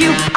you